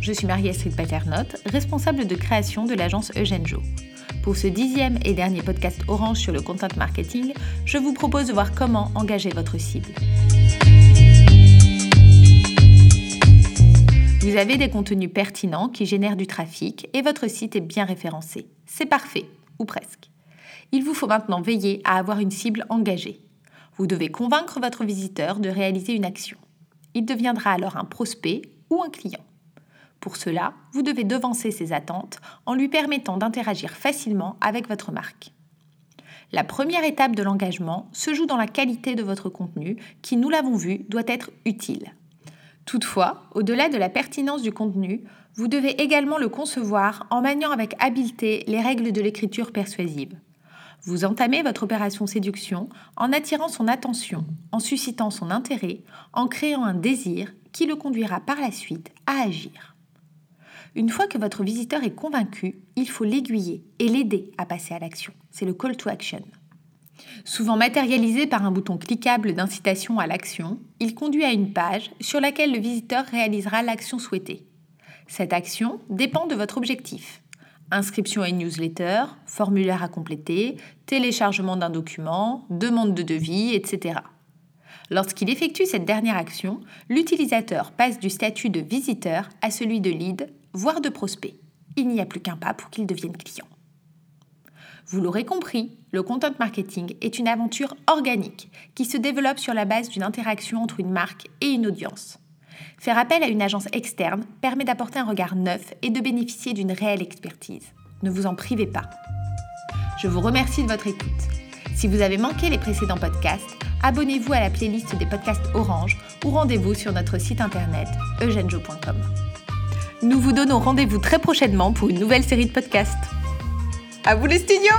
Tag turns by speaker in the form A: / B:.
A: suis Marie-Astrid Paternotte, responsable de création de l'agence Eugène Jo. Pour ce dixième et dernier podcast Orange sur le content marketing, je vous propose de voir comment engager votre cible. Vous avez des contenus pertinents qui génèrent du trafic et votre site est bien référencé. C'est parfait, ou presque. Il vous faut maintenant veiller à avoir une cible engagée. Vous devez convaincre votre visiteur de réaliser une action. Il deviendra alors un prospect ou un client. Pour cela, vous devez devancer ses attentes en lui permettant d'interagir facilement avec votre marque. La première étape de l'engagement se joue dans la qualité de votre contenu qui, nous l'avons vu, doit être utile. Toutefois, au-delà de la pertinence du contenu, vous devez également le concevoir en maniant avec habileté les règles de l'écriture persuasive. Vous entamez votre opération séduction en attirant son attention, en suscitant son intérêt, en créant un désir qui le conduira par la suite à agir. Une fois que votre visiteur est convaincu, il faut l'aiguiller et l'aider à passer à l'action. C'est le call to action. Souvent matérialisé par un bouton cliquable d'incitation à l'action, il conduit à une page sur laquelle le visiteur réalisera l'action souhaitée. Cette action dépend de votre objectif. Inscription à une newsletter, formulaire à compléter, téléchargement d'un document, demande de devis, etc. Lorsqu'il effectue cette dernière action, l'utilisateur passe du statut de visiteur à celui de lead, voire de prospect. Il n'y a plus qu'un pas pour qu'il devienne client. Vous l'aurez compris, le content marketing est une aventure organique qui se développe sur la base d'une interaction entre une marque et une audience. Faire appel à une agence externe permet d'apporter un regard neuf et de bénéficier d'une réelle expertise. Ne vous en privez pas. Je vous remercie de votre écoute. Si vous avez manqué les précédents podcasts, abonnez-vous à la playlist des podcasts Orange ou rendez-vous sur notre site internet eugenjo.com. Nous vous donnons rendez-vous très prochainement pour une nouvelle série de podcasts. À vous les studios